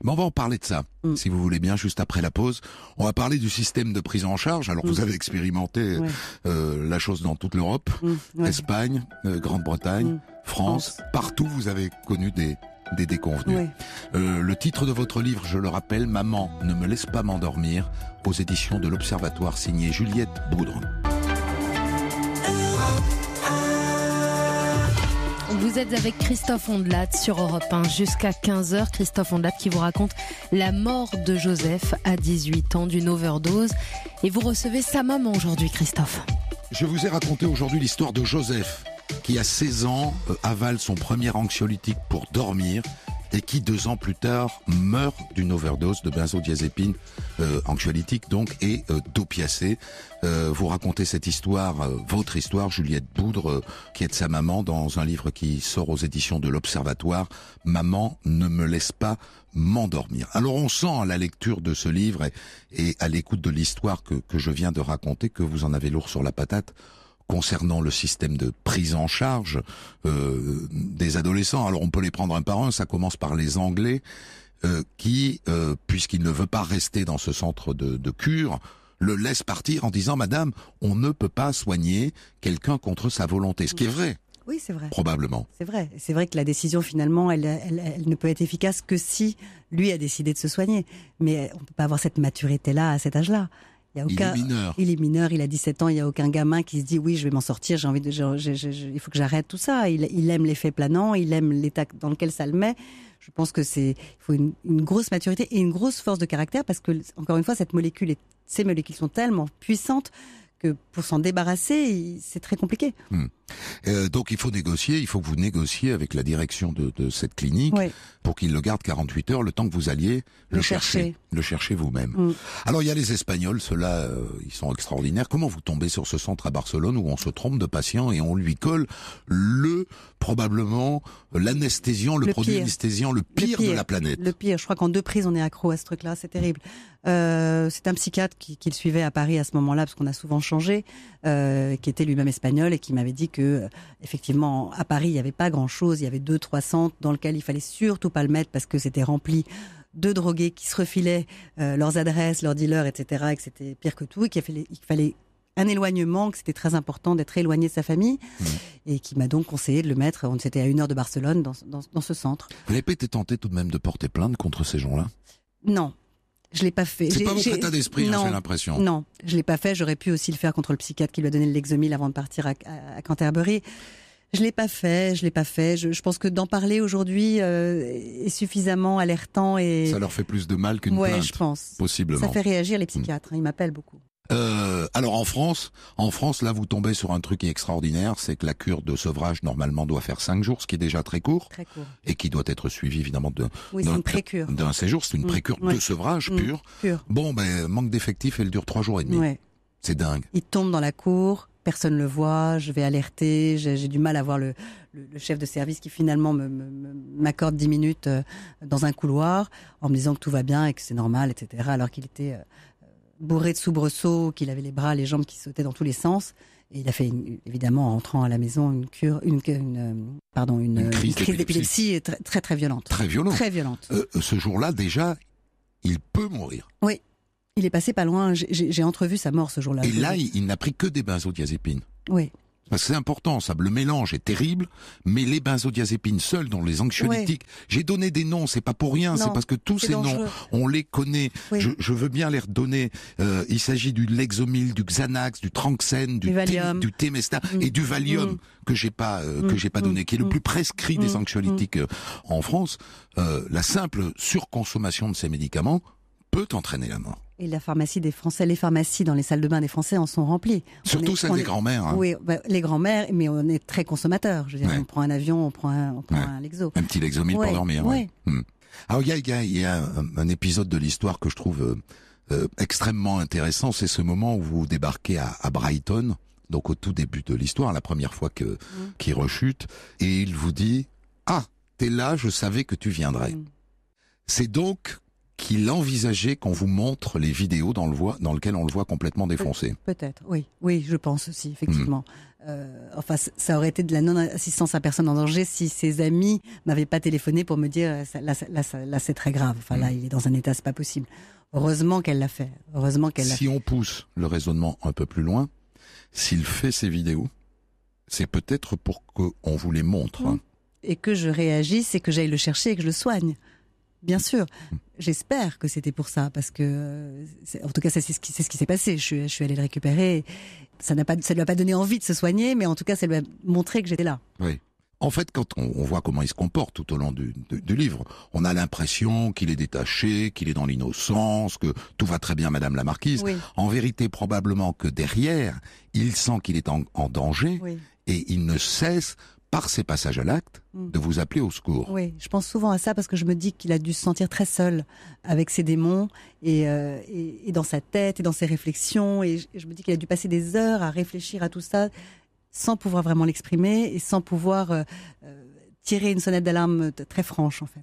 [SPEAKER 3] Mais on va en parler de ça,
[SPEAKER 6] Mm.
[SPEAKER 3] si vous voulez bien, juste après la pause. On va parler du système de prise en charge. Alors
[SPEAKER 6] Mm.
[SPEAKER 3] vous avez expérimenté
[SPEAKER 6] Ouais.
[SPEAKER 3] euh, la chose dans toute l'Europe,
[SPEAKER 6] Mm, ouais.
[SPEAKER 3] Espagne, euh, Grande-Bretagne,
[SPEAKER 6] Mm.
[SPEAKER 3] France,
[SPEAKER 6] France.
[SPEAKER 3] partout vous avez connu des, des déconvenus.
[SPEAKER 6] Ouais.
[SPEAKER 3] Euh, le titre de votre livre, je le rappelle, Maman ne me laisse pas m'endormir, aux éditions de l'Observatoire signé Juliette Boudre.
[SPEAKER 2] Vous êtes avec Christophe Ondelat sur Europe 1 jusqu'à 15h. Christophe Ondelat qui vous raconte la mort de Joseph à 18 ans d'une overdose. Et vous recevez sa maman aujourd'hui, Christophe.
[SPEAKER 3] Je vous ai raconté aujourd'hui l'histoire de Joseph, qui à 16 ans euh, avale son premier anxiolytique pour dormir. Et qui deux ans plus tard meurt d'une overdose de benzodiazépine euh, anxiolytique donc et euh. Euh, vous racontez cette histoire, euh, votre histoire, Juliette Boudre, euh, qui est de sa maman dans un livre qui sort aux éditions de l'Observatoire. Maman ne me laisse pas m'endormir. Alors on sent à la lecture de ce livre et, et à l'écoute de l'histoire que, que je viens de raconter que vous en avez lourd sur la patate concernant le système de prise en charge euh, des adolescents. Alors on peut les prendre un par un, ça commence par les Anglais euh, qui, euh, puisqu'il ne veut pas rester dans ce centre de, de cure, le laisse partir en disant Madame, on ne peut pas soigner quelqu'un contre sa volonté. Ce qui est vrai,
[SPEAKER 6] Oui, c'est vrai.
[SPEAKER 3] probablement.
[SPEAKER 6] C'est vrai. C'est vrai que la décision, finalement, elle, elle, elle ne peut être efficace que si lui a décidé de se soigner. Mais on peut pas avoir cette maturité-là à cet âge-là. Il y a
[SPEAKER 3] Il
[SPEAKER 6] aucun.
[SPEAKER 3] est mineur.
[SPEAKER 6] Il est mineur, il a 17 ans, il y a aucun gamin qui se dit oui, je vais m'en sortir, j'ai envie de, je- je- je- je- il faut que j'arrête tout ça. Il, il aime l'effet planant, il aime l'état dans lequel ça le met. Je pense que c'est, il faut une, une grosse maturité et une grosse force de caractère parce que encore une fois, cette molécule, est, ces molécules sont tellement puissantes que pour s'en débarrasser, c'est très compliqué.
[SPEAKER 3] Euh, donc il faut négocier, il faut que vous négociez avec la direction de, de cette clinique
[SPEAKER 6] Oui.
[SPEAKER 3] pour qu'il le garde 48 heures, le temps que vous alliez le,
[SPEAKER 6] Le
[SPEAKER 3] chercher,
[SPEAKER 6] chercher.
[SPEAKER 3] le chercher vous-même.
[SPEAKER 6] Mm.
[SPEAKER 3] Alors il y a les Espagnols, ceux-là, euh, ils sont extraordinaires. Comment vous tombez sur ce centre à Barcelone où on se trompe de patient et on lui colle le probablement l'anesthésiant, le,
[SPEAKER 6] Le
[SPEAKER 3] produit
[SPEAKER 6] pire.
[SPEAKER 3] anesthésiant le
[SPEAKER 6] Le
[SPEAKER 3] pire, de la planète?
[SPEAKER 6] Le pire, je crois qu'en deux prises, on est accro à ce truc-là, c'est terrible. Euh, c'est un psychiatre qui, qui le suivait à Paris à ce moment-là, parce qu'on a souvent changé, euh, qui était lui-même espagnol et qui m'avait dit que, euh, effectivement, à Paris, il n'y avait pas grand-chose, il y avait deux, trois centres dans lesquels il fallait surtout pas le mettre parce que c'était rempli de drogués qui se refilaient euh, leurs adresses, leurs dealers, etc., et que c'était pire que tout, et qu'il fallait, il fallait un éloignement, que c'était très important d'être éloigné de sa famille, et qui m'a donc conseillé de le mettre, on c'était à une heure de Barcelone, dans, dans, dans ce centre.
[SPEAKER 3] Vous n'avez pas été tenté tout de même de porter plainte contre ces gens-là?
[SPEAKER 6] Non, je l'ai pas fait.
[SPEAKER 3] C'est pas
[SPEAKER 6] j'ai-
[SPEAKER 3] état d'esprit, hein, j'ai l'impression.
[SPEAKER 6] Non, je l'ai pas fait. J'aurais pu aussi le faire contre le psychiatre qui lui a donné le Lexomil avant de partir à, à- à Canterbury. Je l'ai pas fait. Je l'ai pas fait. Je, je pense que d'en parler aujourd'hui euh, est suffisamment alertant et
[SPEAKER 3] Ça leur fait plus de mal qu'une
[SPEAKER 6] ouais,
[SPEAKER 3] plainte,
[SPEAKER 6] je pense.
[SPEAKER 3] possiblement.
[SPEAKER 6] Ça fait réagir les psychiatres. hein, ils m'appellent beaucoup.
[SPEAKER 3] Euh, alors en France, en France, là vous tombez sur un truc qui est extraordinaire, c'est que la cure de sevrage normalement doit faire cinq jours, ce qui est déjà très court
[SPEAKER 6] Très court.
[SPEAKER 3] et qui doit être suivi évidemment
[SPEAKER 6] Oui,
[SPEAKER 3] d'un d'un séjour. C'est une
[SPEAKER 6] Mm,
[SPEAKER 3] précure
[SPEAKER 6] ouais.
[SPEAKER 3] de sevrage
[SPEAKER 6] Mm.
[SPEAKER 3] pur.
[SPEAKER 6] Pure.
[SPEAKER 3] Bon, ben manque d'effectifs, elle dure trois jours et demi.
[SPEAKER 6] Ouais.
[SPEAKER 3] C'est dingue.
[SPEAKER 6] Il tombe dans la cour, personne le voit, je vais alerter, j'ai du mal à voir le, le, le chef de service qui finalement me- me- me- m'accorde 10 minutes euh, dans un couloir en me disant que tout va bien et que c'est normal, etc. Alors qu'il était euh, bourré de soubresauts, qu'il avait les bras, les jambes qui sautaient dans tous les sens. Et il a fait une- évidemment en rentrant à la maison une cure, une, une, euh, pardon, une,
[SPEAKER 3] Une crise d'épilepsie.
[SPEAKER 6] d'épilepsie très, très très violente,
[SPEAKER 3] Très violent.
[SPEAKER 6] très violente.
[SPEAKER 3] Euh, ce jour-là, déjà, il peut mourir.
[SPEAKER 6] Oui, il est passé pas loin. J'ai- entrevu sa mort ce jour-là.
[SPEAKER 3] et là, il, il n'a pris que des benzodiazépines.
[SPEAKER 6] oui,
[SPEAKER 3] Parce que c'est important, ça. Le mélange est terrible, mais les benzodiazépines seuls, dans les anxiolytiques, j'ai donné des noms, c'est pas pour rien, c'est parce que tous ces noms, on les connaît.
[SPEAKER 6] Oui.
[SPEAKER 3] Je, je veux bien les redonner. Euh, il s'agit du Lexomil, du Xanax, du Tranxène, du,
[SPEAKER 6] Valium.
[SPEAKER 3] Du Temesta
[SPEAKER 6] Mm.
[SPEAKER 3] et du Valium
[SPEAKER 6] Mm.
[SPEAKER 3] que j'ai pas euh,
[SPEAKER 6] Mm.
[SPEAKER 3] que j'ai pas donné, qui est le
[SPEAKER 6] Mm.
[SPEAKER 3] plus prescrit des
[SPEAKER 6] Mm.
[SPEAKER 3] anxiolytiques euh, en France. Euh, la simple surconsommation de ces médicaments peut entraîner la mort.
[SPEAKER 6] Et la pharmacie des Français, les pharmacies dans les salles de bain des Français en sont remplies.
[SPEAKER 3] Surtout celles des grands-mères. hein.
[SPEAKER 6] Oui, bah, les grands-mères, mais on est très consommateurs. Je veux dire,
[SPEAKER 3] Ouais.
[SPEAKER 6] on prend un avion, on prend un, on prend
[SPEAKER 3] Ouais.
[SPEAKER 6] un Lexo.
[SPEAKER 3] Un petit Lexomil
[SPEAKER 6] Ouais,
[SPEAKER 3] pour dormir.
[SPEAKER 6] ouais.
[SPEAKER 3] Hmm. Alors il y a, il y a- il y a un, un épisode de l'histoire que je trouve euh, euh, extrêmement intéressant, c'est ce moment où vous débarquez à, à Brighton, donc au tout début de l'histoire, la première fois que
[SPEAKER 6] Mm.
[SPEAKER 3] qu'il rechute, et il vous dit ah t'es là, je savais que tu viendrais.
[SPEAKER 6] Mm.
[SPEAKER 3] C'est donc qu'il envisageait qu'on vous montre les vidéos dans le voie, dans lequel on le voit complètement défoncé.
[SPEAKER 6] Peut-être, oui, oui, je pense aussi, effectivement.
[SPEAKER 3] Hmm.
[SPEAKER 6] Euh, enfin, ça aurait été de la non-assistance à personne en danger si ses amis m'avaient pas téléphoné pour me dire euh, là, là, là, c'est très grave. Enfin,
[SPEAKER 3] Hmm.
[SPEAKER 6] là, il est dans un état, c'est pas possible. Heureusement qu'elle l'a fait. Heureusement qu'elle l'a fait.
[SPEAKER 3] Si on pousse le raisonnement un peu plus loin, s'il fait ces vidéos, c'est peut-être pour qu'on vous les montre.
[SPEAKER 6] Et que je réagisse et que j'aille le chercher et que je le soigne. Bien sûr. J'espère que c'était pour ça, parce que, euh, en tout cas, c'est ce qui, c'est ce qui s'est passé. Je, suis- je suis allée le récupérer. Ça n'a pas, ça lui a pas donné envie de se soigner, mais en tout cas, ça lui a montré que j'étais là.
[SPEAKER 3] Oui. En fait, quand on, on voit comment il se comporte tout au long du, du- du livre, on a l'impression qu'il est détaché, qu'il est dans l'innocence, que tout va très bien, Madame la Marquise.
[SPEAKER 6] Oui,
[SPEAKER 3] En vérité, probablement que derrière, il sent qu'il est en, en danger
[SPEAKER 6] oui.
[SPEAKER 3] et il ne cesse par ses passages à l'acte,
[SPEAKER 6] Mm.
[SPEAKER 3] de vous appeler au secours.
[SPEAKER 6] Oui, je pense souvent à ça parce que je me dis qu'il a dû se sentir très seul avec ses démons et, euh, et, et dans sa tête et dans ses réflexions. Et je, je me dis qu'il a dû passer des heures à réfléchir à tout ça sans pouvoir vraiment l'exprimer et sans pouvoir euh, euh, tirer une sonnette d'alarme très franche en fait.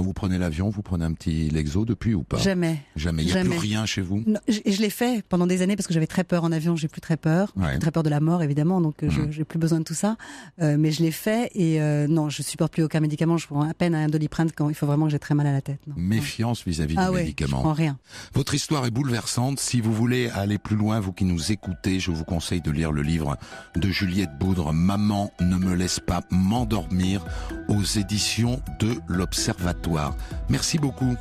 [SPEAKER 3] Vous prenez l'avion, vous prenez un petit Lexo depuis ou pas?
[SPEAKER 6] Jamais.
[SPEAKER 3] Jamais. Il n'y a plus rien chez vous?
[SPEAKER 6] Non, je, je l'ai fait pendant des années parce que j'avais très peur en avion. J'ai plus très peur.
[SPEAKER 3] Ouais.
[SPEAKER 6] J'ai très peur de la mort évidemment, donc euh, je
[SPEAKER 3] Mhm.
[SPEAKER 6] j'ai plus besoin de tout ça. Euh, mais je l'ai fait et euh, non, je supporte plus aucun médicament. Je prends à peine un doliprane quand il faut vraiment que j'ai très mal à la tête. Non.
[SPEAKER 3] Méfiance vis-à-vis
[SPEAKER 6] Ah
[SPEAKER 3] du
[SPEAKER 6] ouais, je
[SPEAKER 3] médicament.
[SPEAKER 6] prends rien.
[SPEAKER 3] Votre histoire est bouleversante. Si vous voulez aller plus loin, vous qui nous écoutez, je vous conseille de lire le livre de Juliette Boudre, Maman ne me laisse pas m'endormir, aux éditions de l'Observatoire. Merci beaucoup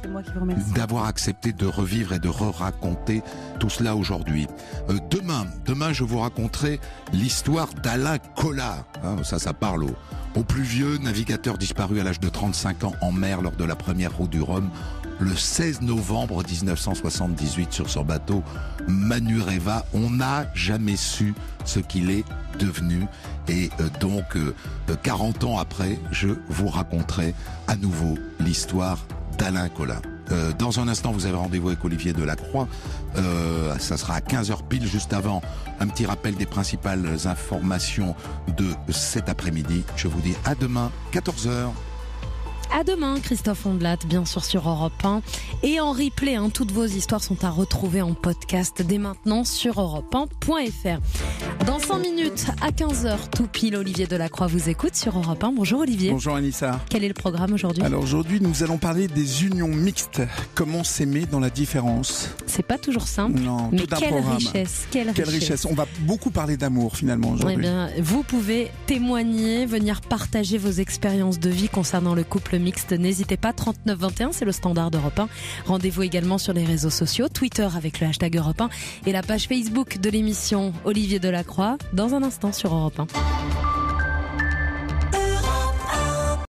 [SPEAKER 3] d'avoir accepté de revivre et de re-raconter tout cela aujourd'hui. Euh, demain, demain, je vous raconterai l'histoire d'Alain Collat. Hein, ça, ça parle au, au plus vieux navigateur disparu à l'âge de 35 ans en mer lors de la première route du Rhum. Le 16 novembre 1978 sur son bateau Manureva, on n'a jamais su ce qu'il est devenu et euh, donc euh, euh, 40 ans après, je vous raconterai à nouveau l'histoire d'Alain Collat. Euh, dans un instant, vous avez rendez-vous avec Olivier Delacroix. Euh, ça sera à 15h pile, juste avant un petit rappel des principales informations de cet après-midi. Je vous dis à demain, 14h.
[SPEAKER 2] À demain, Christophe Ondelat, bien sûr sur Europe 1. Et en replay, hein, toutes vos histoires sont à retrouver en podcast dès maintenant sur europe1.fr. Dans 5 minutes, à 15h, tout pile, Olivier Delacroix vous écoute sur Europe 1. Bonjour Olivier.
[SPEAKER 7] Bonjour Anissa.
[SPEAKER 2] Quel est le programme aujourd'hui?
[SPEAKER 7] Alors aujourd'hui, nous allons parler des unions mixtes. Comment s'aimer dans la différence?
[SPEAKER 2] C'est pas toujours simple,
[SPEAKER 7] Non,
[SPEAKER 2] mais
[SPEAKER 7] tout un
[SPEAKER 2] quelle
[SPEAKER 7] programme.
[SPEAKER 2] richesse, quelle,
[SPEAKER 7] Quelle richesse. On va beaucoup parler d'amour finalement
[SPEAKER 2] Eh
[SPEAKER 7] aujourd'hui.
[SPEAKER 2] bien, vous pouvez témoigner, venir partager vos expériences de vie concernant le couple mixte. N'hésitez pas, 3921, c'est le standard d'Europe 1. Rendez-vous également sur les réseaux sociaux, Twitter avec le hashtag Europe 1 et la page Facebook de l'émission Olivier Delacroix dans un instant sur Europe 1.